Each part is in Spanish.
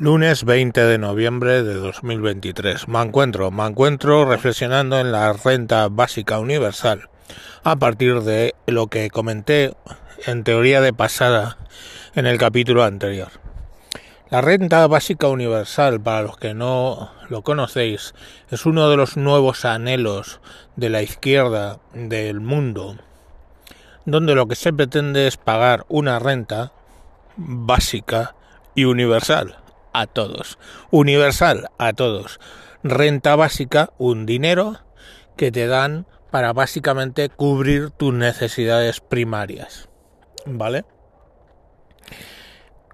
Lunes 20 de noviembre de 2023. Me encuentro, me encuentro reflexionando en la renta básica universal a partir de lo que comenté en teoría de pasada en el capítulo anterior. La renta básica universal, para los que no lo conocéis, es uno de los nuevos anhelos de la izquierda del mundo, donde lo que se pretende es pagar una renta básica y universal a todos. Universal a todos. Renta básica, un dinero que te dan para básicamente cubrir tus necesidades primarias. ¿Vale?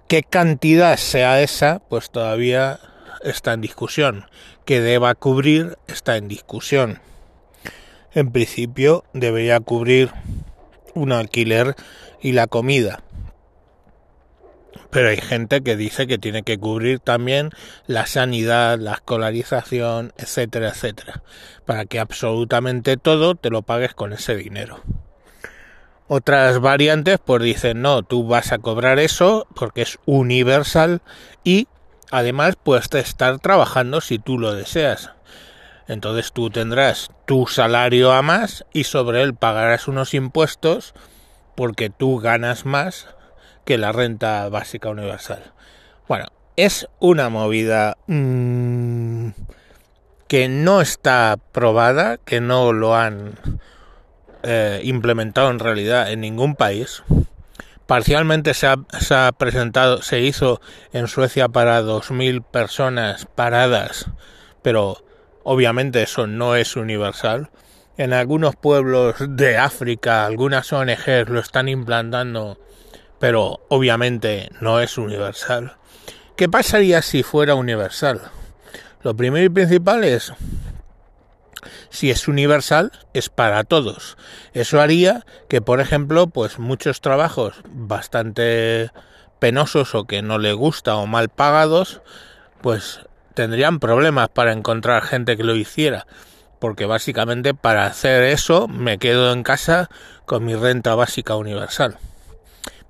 ¿Qué cantidad sea esa? Pues todavía está en discusión. Que deba cubrir está en discusión. En principio debería cubrir un alquiler y la comida pero hay gente que dice que tiene que cubrir también la sanidad, la escolarización, etcétera, etcétera, para que absolutamente todo te lo pagues con ese dinero. Otras variantes pues dicen, no, tú vas a cobrar eso porque es universal y además puedes estar trabajando si tú lo deseas. Entonces tú tendrás tu salario a más y sobre él pagarás unos impuestos porque tú ganas más que la renta básica universal. Bueno, es una movida mmm, que no está probada, que no lo han eh, implementado en realidad en ningún país. Parcialmente se ha, se ha, presentado, se hizo en Suecia para 2.000 personas paradas, pero obviamente eso no es universal. En algunos pueblos de África, algunas ONGs lo están implantando pero obviamente no es universal. ¿Qué pasaría si fuera universal? Lo primero y principal es, si es universal, es para todos. Eso haría que, por ejemplo, pues muchos trabajos bastante penosos o que no le gusta o mal pagados, pues tendrían problemas para encontrar gente que lo hiciera. Porque básicamente para hacer eso me quedo en casa con mi renta básica universal.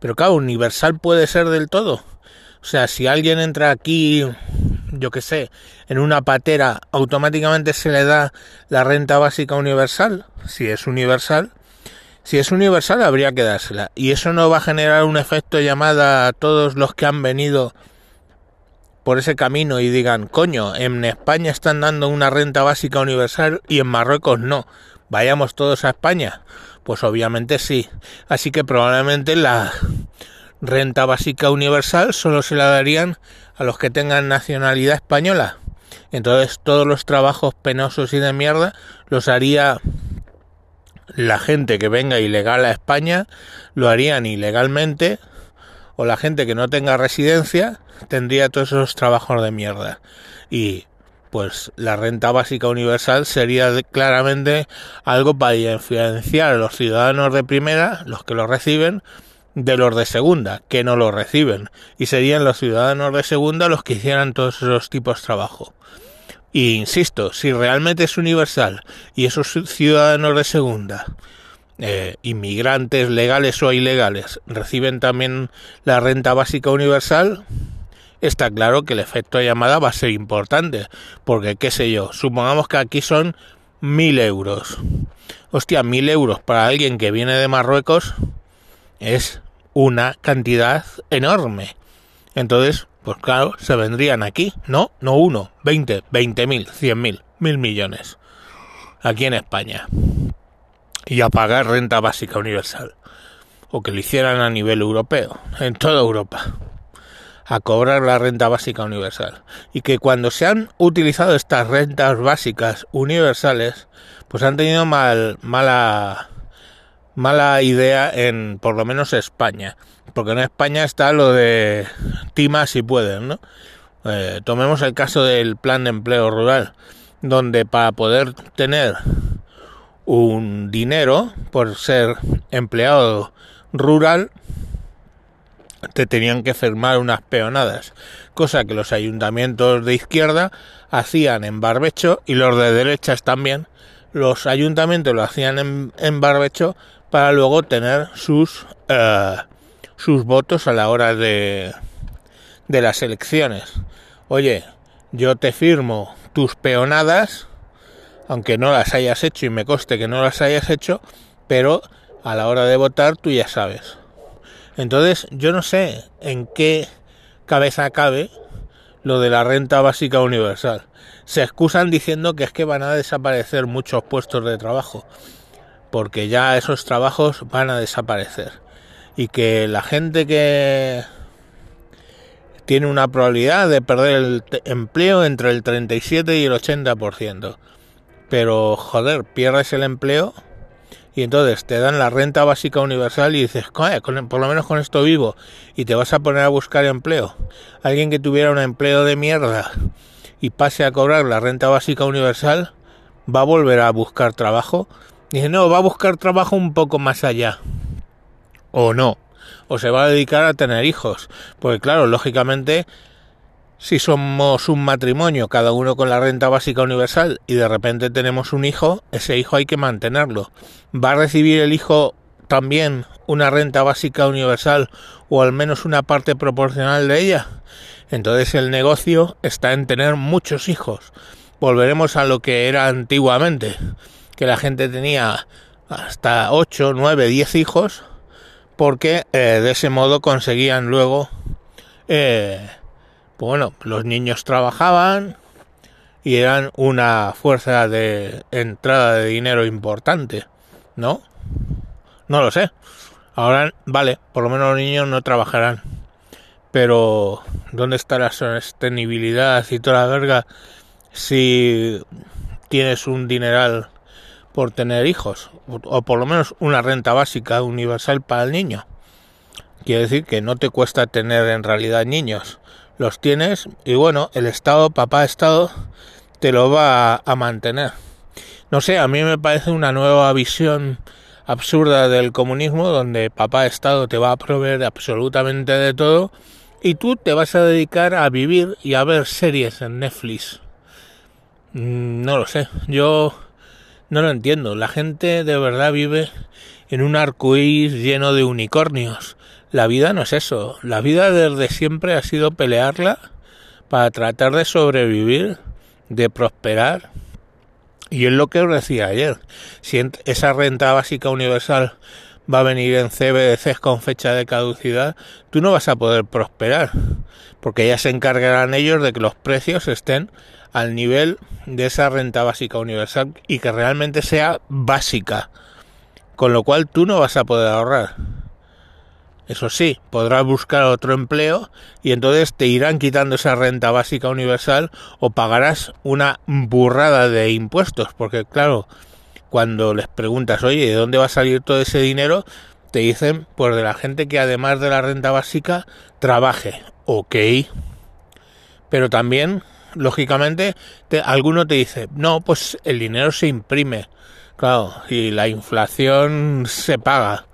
Pero claro, universal puede ser del todo. O sea, si alguien entra aquí, yo qué sé, en una patera, automáticamente se le da la renta básica universal. Si es universal, si es universal habría que dársela. Y eso no va a generar un efecto llamada a todos los que han venido por ese camino y digan, coño, en España están dando una renta básica universal y en Marruecos no. Vayamos todos a España. Pues obviamente sí. Así que probablemente la renta básica universal solo se la darían a los que tengan nacionalidad española. Entonces todos los trabajos penosos y de mierda los haría la gente que venga ilegal a España, lo harían ilegalmente, o la gente que no tenga residencia tendría todos esos trabajos de mierda. Y pues la renta básica universal sería claramente algo para diferenciar a los ciudadanos de primera, los que lo reciben, de los de segunda, que no lo reciben. Y serían los ciudadanos de segunda los que hicieran todos esos tipos de trabajo. Y insisto, si realmente es universal y esos ciudadanos de segunda, eh, inmigrantes legales o ilegales, reciben también la renta básica universal, está claro que el efecto de llamada va a ser importante, porque qué sé yo, supongamos que aquí son mil euros. Hostia, mil euros para alguien que viene de Marruecos es una cantidad enorme. Entonces, pues claro, se vendrían aquí, ¿no? No uno, veinte, veinte mil, cien mil, mil millones. Aquí en España. Y a pagar renta básica universal. O que lo hicieran a nivel europeo, en toda Europa a cobrar la renta básica universal. Y que cuando se han utilizado estas rentas básicas universales, pues han tenido mal, mala, mala idea en por lo menos España. Porque en España está lo de tima si pueden, ¿no? Eh, tomemos el caso del plan de empleo rural, donde para poder tener un dinero por ser empleado rural, te tenían que firmar unas peonadas, cosa que los ayuntamientos de izquierda hacían en barbecho y los de derechas también. Los ayuntamientos lo hacían en, en barbecho para luego tener sus, eh, sus votos a la hora de, de las elecciones. Oye, yo te firmo tus peonadas, aunque no las hayas hecho y me coste que no las hayas hecho, pero a la hora de votar tú ya sabes. Entonces, yo no sé en qué cabeza cabe lo de la renta básica universal. Se excusan diciendo que es que van a desaparecer muchos puestos de trabajo, porque ya esos trabajos van a desaparecer. Y que la gente que tiene una probabilidad de perder el empleo entre el 37 y el 80%. Pero joder, pierdes el empleo y entonces te dan la renta básica universal y dices, por lo menos con esto vivo y te vas a poner a buscar empleo. Alguien que tuviera un empleo de mierda y pase a cobrar la renta básica universal va a volver a buscar trabajo. Dice, no, va a buscar trabajo un poco más allá. O no. O se va a dedicar a tener hijos. Porque claro, lógicamente si somos un matrimonio, cada uno con la renta básica universal, y de repente tenemos un hijo, ese hijo hay que mantenerlo. ¿Va a recibir el hijo también una renta básica universal o al menos una parte proporcional de ella? Entonces el negocio está en tener muchos hijos. Volveremos a lo que era antiguamente, que la gente tenía hasta 8, 9, 10 hijos, porque eh, de ese modo conseguían luego eh, bueno, los niños trabajaban y eran una fuerza de entrada de dinero importante, ¿no? No lo sé. Ahora, vale, por lo menos los niños no trabajarán. Pero, ¿dónde está la sostenibilidad y toda la verga si tienes un dineral por tener hijos? O por lo menos una renta básica universal para el niño. Quiere decir que no te cuesta tener en realidad niños los tienes y bueno, el Estado, papá Estado, te lo va a, mantener. No sé, a mí me parece una nueva visión absurda del comunismo donde papá Estado te va a proveer absolutamente de todo y tú te vas a dedicar a vivir y a ver series en Netflix. Mm, no lo sé, yo no lo entiendo. La gente de verdad vive en un arcoíris lleno de unicornios la vida no es eso. La vida desde siempre ha sido pelearla para tratar de sobrevivir, de prosperar. Y es lo que os decía ayer. Si esa renta básica universal va a venir en CBDCs con fecha de caducidad, tú no vas a poder prosperar. Porque ya se encargarán ellos de que los precios estén al nivel de esa renta básica universal y que realmente sea básica. Con lo cual tú no vas a poder ahorrar. Eso sí, podrás buscar otro empleo y entonces te irán quitando esa renta básica universal o pagarás una burrada de impuestos, porque claro, cuando les preguntas, oye, ¿de dónde va a salir todo ese dinero? Te dicen, pues de la gente que además de la renta básica trabaje. Ok. Pero también, lógicamente, te, alguno te dice, no, pues el dinero se imprime. Claro, y la inflación se paga.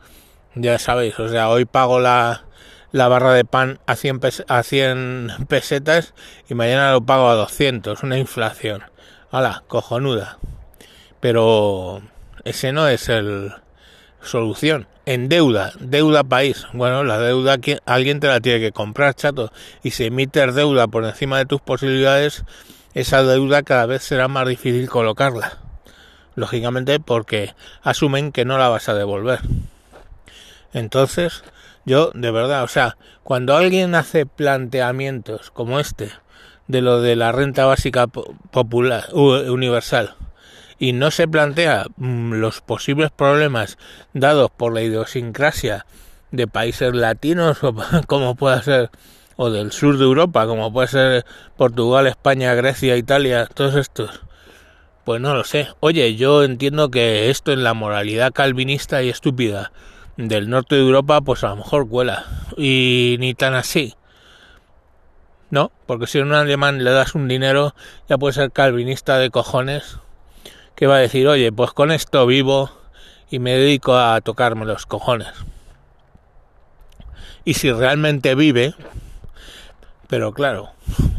Ya sabéis, o sea, hoy pago la, la barra de pan a 100, a 100 pesetas y mañana lo pago a 200, una inflación. ¡Hala! Cojonuda. Pero ese no es el solución. En deuda, deuda país. Bueno, la deuda alguien te la tiene que comprar, chato. Y si emites deuda por encima de tus posibilidades, esa deuda cada vez será más difícil colocarla. Lógicamente porque asumen que no la vas a devolver. Entonces, yo de verdad, o sea, cuando alguien hace planteamientos como este, de lo de la renta básica popular universal, y no se plantea mm, los posibles problemas dados por la idiosincrasia de países latinos o como pueda ser o del sur de Europa como puede ser Portugal, España, Grecia, Italia, todos estos. Pues no lo sé. Oye, yo entiendo que esto en la moralidad calvinista y estúpida del norte de Europa, pues a lo mejor cuela. Y ni tan así. ¿No? Porque si a un alemán le das un dinero, ya puede ser calvinista de cojones, que va a decir, oye, pues con esto vivo y me dedico a tocarme los cojones. Y si realmente vive, pero claro,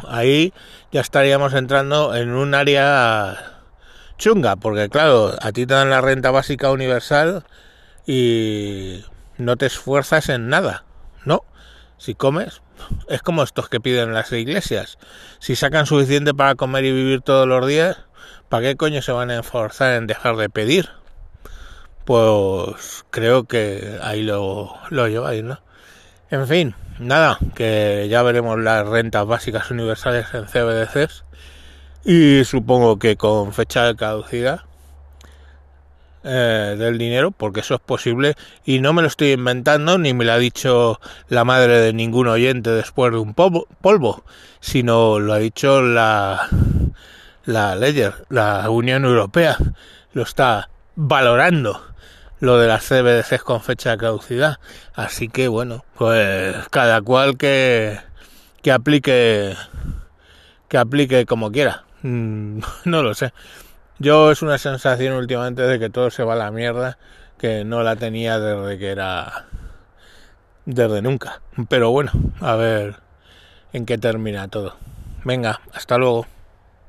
ahí ya estaríamos entrando en un área chunga, porque claro, a ti te dan la renta básica universal y no te esfuerzas en nada, ¿no? Si comes, es como estos que piden las iglesias. Si sacan suficiente para comer y vivir todos los días, ¿para qué coño se van a esforzar en dejar de pedir? Pues creo que ahí lo, lo lleváis, ¿no? En fin, nada, que ya veremos las rentas básicas universales en CBDCs y supongo que con fecha de caducidad eh, del dinero, porque eso es posible y no me lo estoy inventando ni me lo ha dicho la madre de ningún oyente después de un polvo, sino lo ha dicho la, la Ledger, la Unión Europea, lo está valorando lo de las CBDCs con fecha de caducidad. Así que bueno, pues cada cual que, que aplique que aplique como quiera. Mm, no lo sé. Yo es una sensación últimamente de que todo se va a la mierda, que no la tenía desde que era... desde nunca. Pero bueno, a ver en qué termina todo. Venga, hasta luego.